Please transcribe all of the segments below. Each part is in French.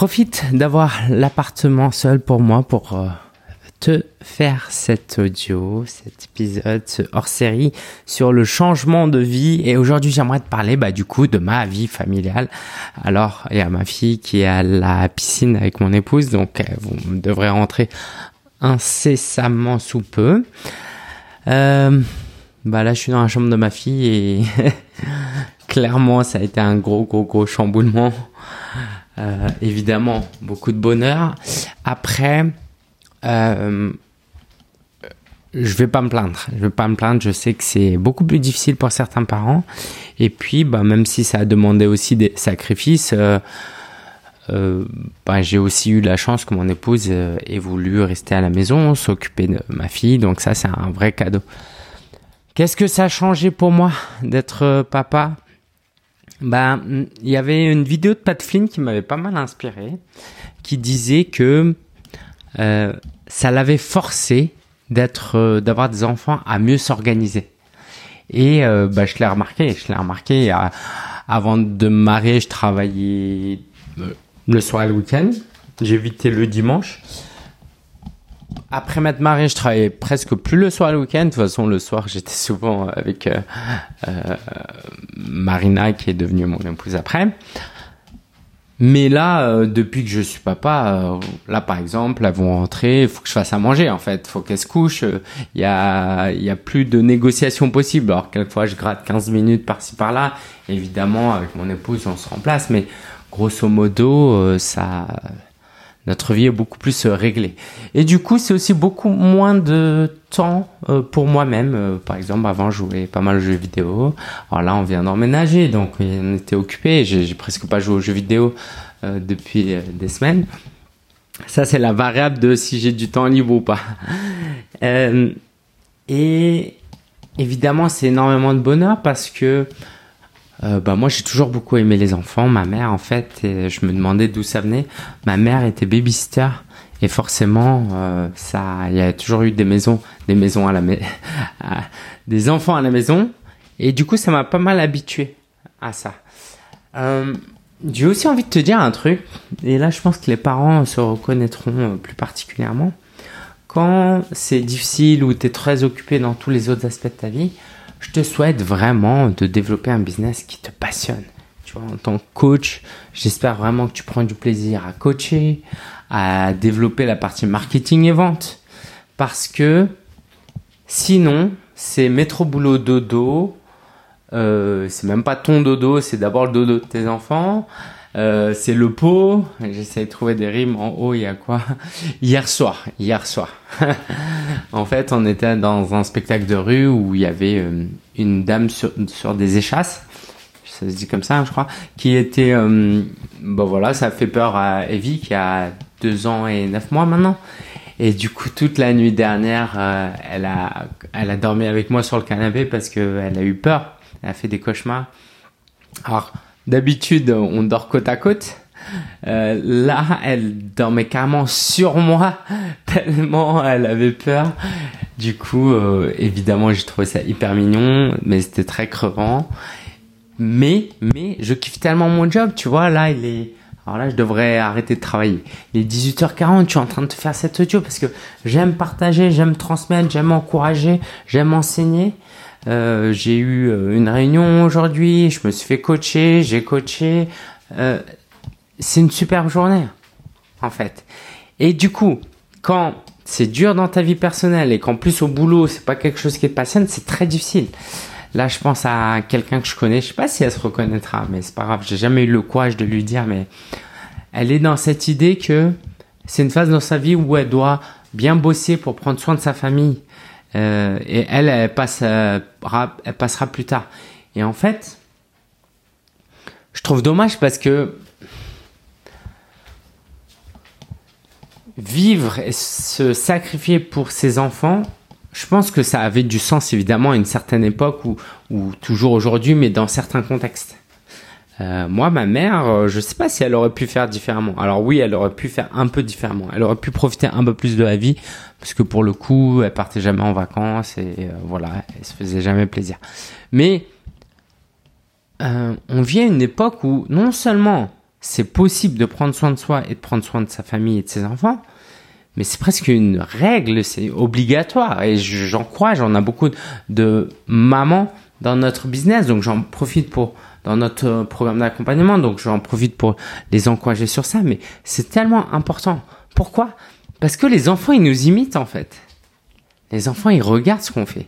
profite d'avoir l'appartement seul pour moi pour euh, te faire cet audio, cet épisode, ce hors-série sur le changement de vie. Et aujourd'hui, j'aimerais te parler bah, du coup de ma vie familiale. Alors, il y a ma fille qui est à la piscine avec mon épouse, donc vous devrez rentrer incessamment sous peu. Euh, bah là, je suis dans la chambre de ma fille et clairement, ça a été un gros, gros, gros chamboulement. Euh, évidemment, beaucoup de bonheur. Après, euh, je vais pas me plaindre. Je vais pas me plaindre. Je sais que c'est beaucoup plus difficile pour certains parents. Et puis, bah, même si ça a demandé aussi des sacrifices, euh, bah, j'ai aussi eu la chance que mon épouse ait voulu rester à la maison, s'occuper de ma fille. Donc ça, c'est un vrai cadeau. Qu'est-ce que ça a changé pour moi d'être papa? Ben, il y avait une vidéo de Pat Flynn qui m'avait pas mal inspiré, qui disait que euh, ça l'avait forcé d'être, euh, d'avoir des enfants à mieux s'organiser. Et euh, bah, je l'ai remarqué, je l'ai remarqué. avant de me marier, je travaillais le soir et le week-end. J'évitais le dimanche. Après m'être marié, je travaillais presque plus le soir le week-end. De toute façon, le soir, j'étais souvent avec euh, euh, Marina, qui est devenue mon épouse après. Mais là, euh, depuis que je suis papa, euh, là par exemple, elles vont rentrer, il faut que je fasse à manger en fait, faut qu'elles se couchent. Il y a, y a plus de négociations possibles. Alors quelquefois, je gratte 15 minutes par-ci par-là. Évidemment, avec mon épouse, on se remplace, mais grosso modo, euh, ça, notre vie est beaucoup plus euh, réglée. Et du coup, c'est aussi beaucoup moins de temps euh, pour moi-même. Euh, par exemple, avant, je jouais pas mal aux jeux vidéo. Alors là, on vient d'emménager, donc on était occupé. J'ai presque pas joué aux jeux vidéo depuis des semaines. Ça, c'est la variable de si j'ai du temps libre ou pas. Et évidemment, c'est énormément de bonheur parce que euh, bah moi j'ai toujours beaucoup aimé les enfants. Ma mère en fait, et je me demandais d'où ça venait. Ma mère était babysitter et forcément euh, ça, il y a toujours eu des maisons, des maisons à la maison, des enfants à la maison et du coup ça m'a pas mal habitué à ça. Euh, j'ai aussi envie de te dire un truc et là je pense que les parents se reconnaîtront plus particulièrement. Quand c'est difficile ou tu es très occupé dans tous les autres aspects de ta vie, je te souhaite vraiment de développer un business qui te passionne. Tu vois, en tant que coach, j'espère vraiment que tu prends du plaisir à coacher, à développer la partie marketing et vente. Parce que sinon, c'est métro boulot dodo. Euh, c'est même pas ton dodo, c'est d'abord le dodo de tes enfants. Euh, c'est le pot. J'essaie de trouver des rimes en haut. Il y a quoi Hier soir. Hier soir. en fait, on était dans un spectacle de rue où il y avait euh, une dame sur, sur des échasses. Ça se dit comme ça, je crois. Qui était, euh, bon voilà, ça fait peur à Evie qui a deux ans et neuf mois maintenant. Et du coup, toute la nuit dernière, euh, elle a, elle a dormi avec moi sur le canapé parce que elle a eu peur. Elle a fait des cauchemars. Alors, d'habitude, on dort côte à côte. Euh, là, elle dormait carrément sur moi tellement elle avait peur. Du coup, euh, évidemment, j'ai trouvé ça hyper mignon, mais c'était très crevant. Mais, mais, je kiffe tellement mon job, tu vois. Là, il est, alors là, je devrais arrêter de travailler. Il est 18h40, je suis en train de faire cet audio parce que j'aime partager, j'aime transmettre, j'aime encourager, j'aime enseigner. Euh, j'ai eu euh, une réunion aujourd'hui, je me suis fait coacher, j'ai coaché. Euh, c'est une superbe journée, en fait. Et du coup, quand c'est dur dans ta vie personnelle et qu'en plus au boulot, c'est pas quelque chose qui te passionne, c'est très difficile. Là, je pense à quelqu'un que je connais, je sais pas si elle se reconnaîtra, mais c'est pas grave, j'ai jamais eu le courage de lui dire, mais elle est dans cette idée que c'est une phase dans sa vie où elle doit bien bosser pour prendre soin de sa famille. Euh, et elle, elle passera, elle passera plus tard. Et en fait, je trouve dommage parce que vivre et se sacrifier pour ses enfants, je pense que ça avait du sens évidemment à une certaine époque ou, ou toujours aujourd'hui, mais dans certains contextes. Euh, moi, ma mère, euh, je sais pas si elle aurait pu faire différemment. Alors oui, elle aurait pu faire un peu différemment. Elle aurait pu profiter un peu plus de la vie, parce que pour le coup, elle partait jamais en vacances et euh, voilà, elle se faisait jamais plaisir. Mais on vit à une époque où non seulement c'est possible de prendre soin de soi et de prendre soin de sa famille et de ses enfants, mais c'est presque une règle, c'est obligatoire. Et j'en crois, j'en ai beaucoup de mamans dans notre business, donc j'en profite pour dans notre programme d'accompagnement, donc j'en profite pour les encourager sur ça, mais c'est tellement important. Pourquoi? Parce que les enfants, ils nous imitent en fait. Les enfants, ils regardent ce qu'on fait.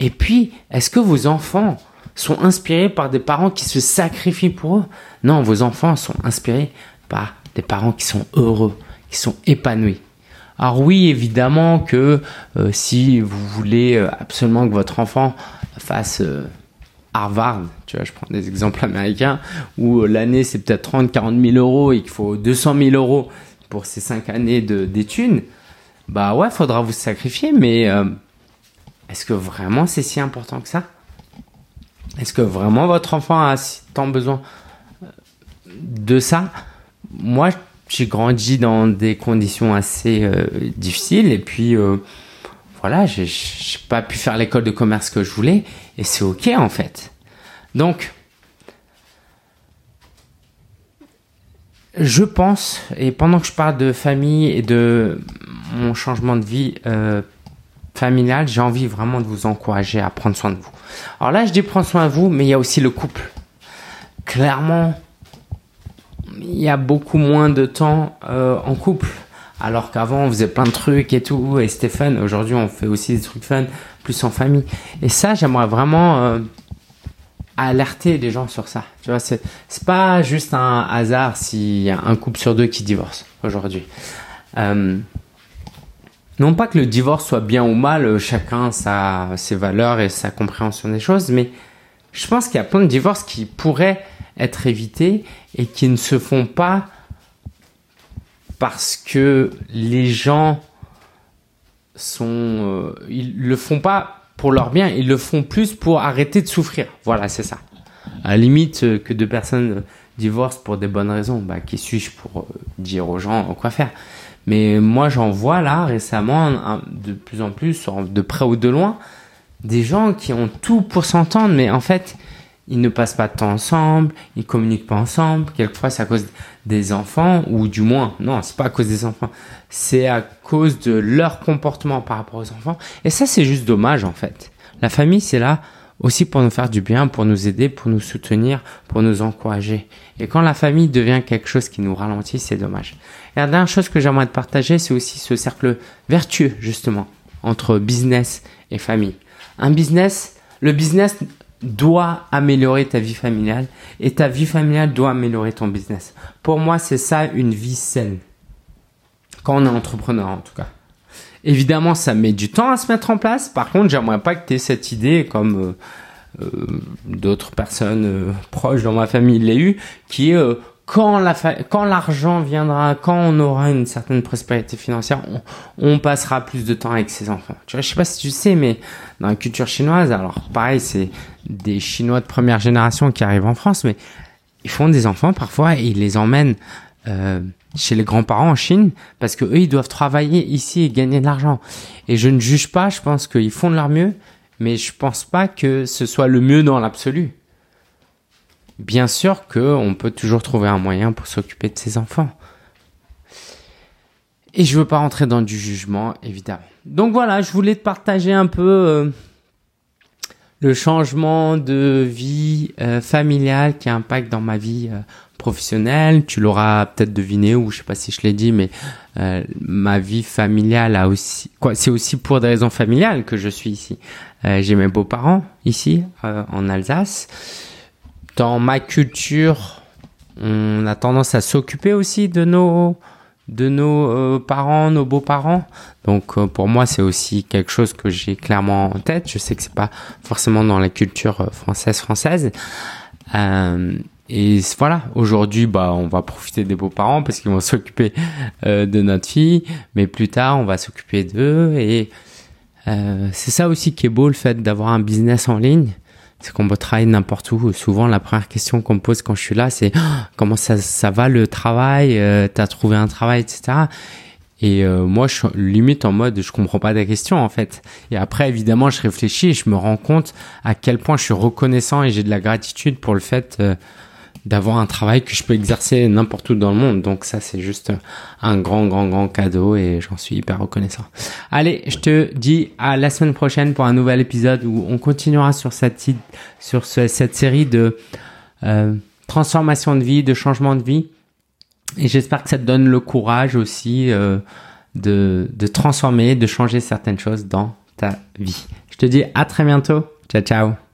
Et puis, est-ce que vos enfants sont inspirés par des parents qui se sacrifient pour eux? Non, vos enfants sont inspirés par des parents qui sont heureux, qui sont épanouis. Alors oui, évidemment que euh, si vous voulez euh, absolument que votre enfant fasse euh, Harvard, tu vois, je prends des exemples américains, où l'année c'est peut-être 30, 40 000 euros et qu'il faut 200 000 euros pour ces 5 années d'études, bah ouais, faudra vous sacrifier, mais est-ce que vraiment c'est si important que ça? Est-ce que vraiment votre enfant a tant besoin de ça? Moi, j'ai grandi dans des conditions assez euh, difficiles et puis euh, voilà, j'ai pas pu faire l'école de commerce que je voulais et c'est ok en fait. Donc, je pense, et pendant que je parle de famille et de mon changement de vie euh, familial, j'ai envie vraiment de vous encourager à prendre soin de vous. Alors là, je dis prendre soin de vous, mais il y a aussi le couple. Clairement, il y a beaucoup moins de temps euh, en couple. Alors qu'avant, on faisait plein de trucs et tout, et Stéphane, aujourd'hui, on fait aussi des trucs fun, plus en famille. Et ça, j'aimerais vraiment euh, alerter les gens sur ça. Tu vois, c'est, c'est pas juste un hasard s'il y a un couple sur deux qui divorce aujourd'hui. Euh, non pas que le divorce soit bien ou mal, chacun sa, ses valeurs et sa compréhension des choses, mais je pense qu'il y a plein de divorces qui pourraient être évités et qui ne se font pas parce que les gens sont euh, ils le font pas pour leur bien, ils le font plus pour arrêter de souffrir. Voilà, c'est ça. À la limite euh, que deux personnes divorcent pour des bonnes raisons, bah qui suis-je pour euh, dire aux gens quoi faire? Mais moi, j'en vois là récemment de plus en plus, de près ou de loin, des gens qui ont tout pour s'entendre, mais en fait, ils ne passent pas de temps ensemble, ils communiquent pas ensemble. Quelquefois, c'est à cause des enfants, ou du moins, non, c'est pas à cause des enfants, c'est à cause de leur comportement par rapport aux enfants. Et ça, c'est juste dommage, en fait. La famille, c'est là aussi pour nous faire du bien, pour nous aider, pour nous soutenir, pour nous encourager. Et quand la famille devient quelque chose qui nous ralentit, c'est dommage. Et la dernière chose que j'aimerais te partager, c'est aussi ce cercle vertueux, justement, entre business et famille. Un business, le business doit améliorer ta vie familiale et ta vie familiale doit améliorer ton business. Pour moi, c'est ça une vie saine. Quand on est entrepreneur, en tout cas. Évidemment, ça met du temps à se mettre en place. Par contre, j'aimerais pas que tu aies cette idée comme euh, euh, d'autres personnes euh, proches dans ma famille l'aient eu, qui est quand la quand l'argent viendra, quand on aura une certaine prospérité financière, on, passera plus de temps avec ses enfants. Tu vois, je sais pas si tu sais, mais dans la culture chinoise, alors pareil, c'est des Chinois de première génération qui arrivent en France, mais ils font des enfants parfois et ils les emmènent euh, chez les grands-parents en Chine parce que eux ils doivent travailler ici et gagner de l'argent. Et je ne juge pas, je pense qu'ils font de leur mieux, mais je pense pas que ce soit le mieux dans l'absolu. Bien sûr qu'on peut toujours trouver un moyen pour s'occuper de ses enfants. Et je veux pas rentrer dans du jugement, évidemment. Donc voilà, je voulais te partager un peu euh, le changement de vie euh, familiale qui impacte dans ma vie euh, professionnelle. Tu l'auras peut-être deviné ou je sais pas si je l'ai dit, mais ma vie familiale a aussi quoi. C'est aussi pour des raisons familiales que je suis ici. J'ai mes beaux-parents ici en Alsace dans ma culture, on a tendance à s'occuper aussi de nos de nos euh, parents, nos beaux-parents. Donc euh, pour moi, c'est aussi quelque chose que j'ai clairement en tête. Je sais que c'est pas forcément dans la culture euh, française française. et voilà, aujourd'hui, bah, on va profiter des beaux-parents parce qu'ils vont s'occuper de notre fille, mais plus tard, on va s'occuper d'eux. Et c'est ça aussi qui est beau, le fait d'avoir un business en ligne c'est qu'on peut travailler n'importe où. Souvent, la première question qu'on me pose quand je suis là, c'est ah, comment ça, ça va le travail, euh, t'as trouvé un travail, etc. Et euh, moi, je suis limite en mode, je comprends pas ta question en fait. Et après, évidemment, je réfléchis et je me rends compte à quel point je suis reconnaissant et j'ai de la gratitude pour le fait euh, d'avoir un travail que je peux exercer n'importe où dans le monde. Donc ça, c'est juste un grand, grand, grand cadeau et j'en suis hyper reconnaissant. Allez, je te dis à la semaine prochaine pour un nouvel épisode où on continuera sur cette, sur cette série de euh, transformation de vie, de changement de vie. Et j'espère que ça te donne le courage aussi euh, de, de transformer, de changer certaines choses dans ta vie. Je te dis à très bientôt. Ciao, ciao.